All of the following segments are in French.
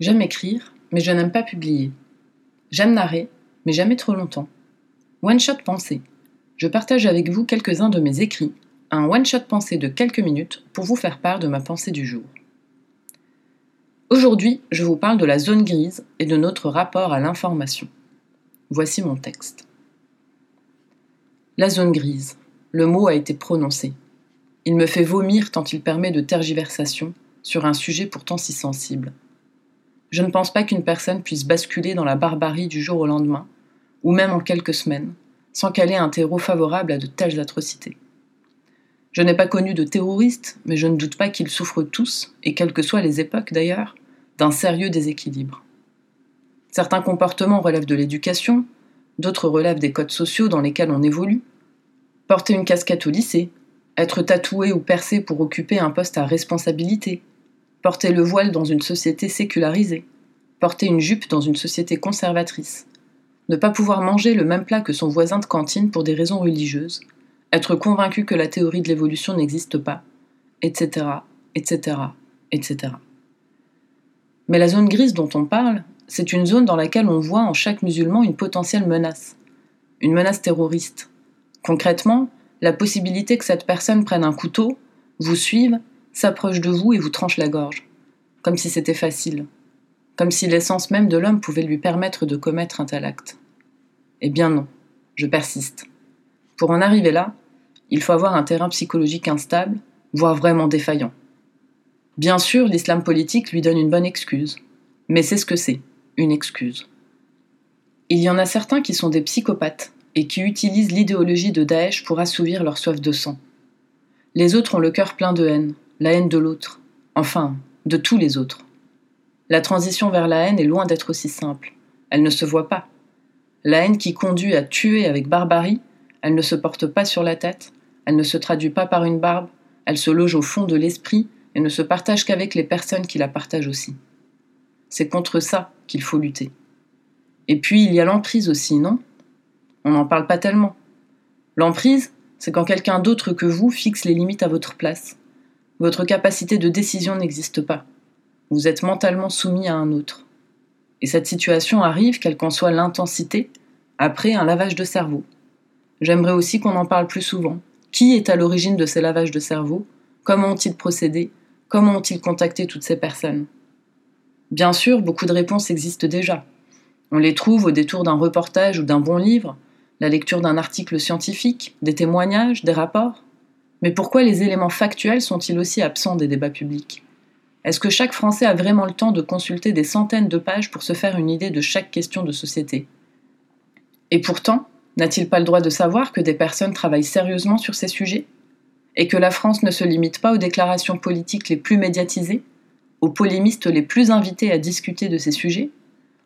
J'aime écrire, mais je n'aime pas publier. J'aime narrer, mais jamais trop longtemps. One Shot Pensée. Je partage avec vous quelques-uns de mes écrits, un One Shot Pensée de quelques minutes pour vous faire part de ma pensée du jour. Aujourd'hui, je vous parle de la zone grise et de notre rapport à l'information. Voici mon texte. La zone grise. Le mot a été prononcé. Il me fait vomir tant il permet de tergiversation sur un sujet pourtant si sensible. Je ne pense pas qu'une personne puisse basculer dans la barbarie du jour au lendemain, ou même en quelques semaines, sans qu'elle ait un terreau favorable à de telles atrocités. Je n'ai pas connu de terroristes, mais je ne doute pas qu'ils souffrent tous, et quelles que soient les époques d'ailleurs, d'un sérieux déséquilibre. Certains comportements relèvent de l'éducation, d'autres relèvent des codes sociaux dans lesquels on évolue. Porter une casquette au lycée, être tatoué ou percé pour occuper un poste à responsabilité, porter le voile dans une société sécularisée, porter une jupe dans une société conservatrice, ne pas pouvoir manger le même plat que son voisin de cantine pour des raisons religieuses, être convaincu que la théorie de l'évolution n'existe pas, etc., etc., etc. Mais la zone grise dont on parle, c'est une zone dans laquelle on voit en chaque musulman une potentielle menace, une menace terroriste. Concrètement, la possibilité que cette personne prenne un couteau, vous suive s'approche de vous et vous tranche la gorge, comme si c'était facile, comme si l'essence même de l'homme pouvait lui permettre de commettre un tel acte. Eh bien non, je persiste. Pour en arriver là, il faut avoir un terrain psychologique instable, voire vraiment défaillant. Bien sûr, l'islam politique lui donne une bonne excuse, mais c'est ce que c'est, une excuse. Il y en a certains qui sont des psychopathes et qui utilisent l'idéologie de Daesh pour assouvir leur soif de sang. Les autres ont le cœur plein de haine, la haine de l'autre, enfin, de tous les autres. La transition vers la haine est loin d'être aussi simple. Elle ne se voit pas. La haine qui conduit à tuer avec barbarie, elle ne se porte pas sur la tête, elle ne se traduit pas par une barbe, elle se loge au fond de l'esprit et ne se partage qu'avec les personnes qui la partagent aussi. C'est contre ça qu'il faut lutter. Et puis il y a l'emprise aussi, non? On n'en parle pas tellement. L'emprise, c'est quand quelqu'un d'autre que vous fixe les limites à votre place. Votre capacité de décision n'existe pas. Vous êtes mentalement soumis à un autre. Et cette situation arrive, quelle qu'en soit l'intensité, après un lavage de cerveau. J'aimerais aussi qu'on en parle plus souvent. Qui est à l'origine de ces lavages de cerveau? Comment ont-ils procédé? Comment ont-ils contacté toutes ces personnes? Bien sûr, beaucoup de réponses existent déjà. On les trouve au détour d'un reportage ou d'un bon livre, la lecture d'un article scientifique, des témoignages, des rapports. Mais pourquoi les éléments factuels sont-ils aussi absents des débats publics? Est-ce que chaque Français a vraiment le temps de consulter des centaines de pages pour se faire une idée de chaque question de société? Et pourtant, n'a-t-il pas le droit de savoir que des personnes travaillent sérieusement sur ces sujets? Et que la France ne se limite pas aux déclarations politiques les plus médiatisées? Aux polémistes les plus invités à discuter de ces sujets?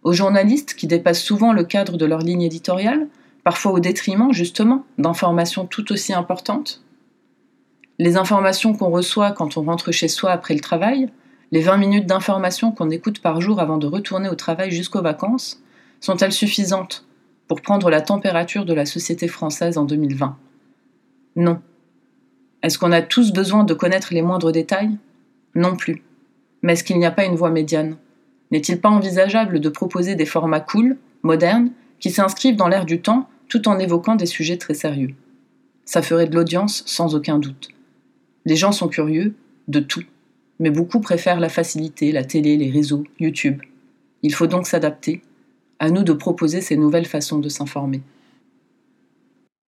Aux journalistes qui dépassent souvent le cadre de leur ligne éditoriale, parfois au détriment, justement, d'informations tout aussi importantes? Les informations qu'on reçoit quand on rentre chez soi après le travail, les 20 minutes d'informations qu'on écoute par jour avant de retourner au travail jusqu'aux vacances, sont-elles suffisantes pour prendre la température de la société française en 2020 Non. Est-ce qu'on a tous besoin de connaître les moindres détails? Non plus. Mais est-ce qu'il n'y a pas une voie médiane? N'est-il pas envisageable de proposer des formats cool, modernes, qui s'inscrivent dans l'air du temps tout en évoquant des sujets très sérieux? Ça ferait de l'audience sans aucun doute. Les gens sont curieux de tout, mais beaucoup préfèrent la facilité, la télé, les réseaux, YouTube. Il faut donc s'adapter. À nous de proposer ces nouvelles façons de s'informer.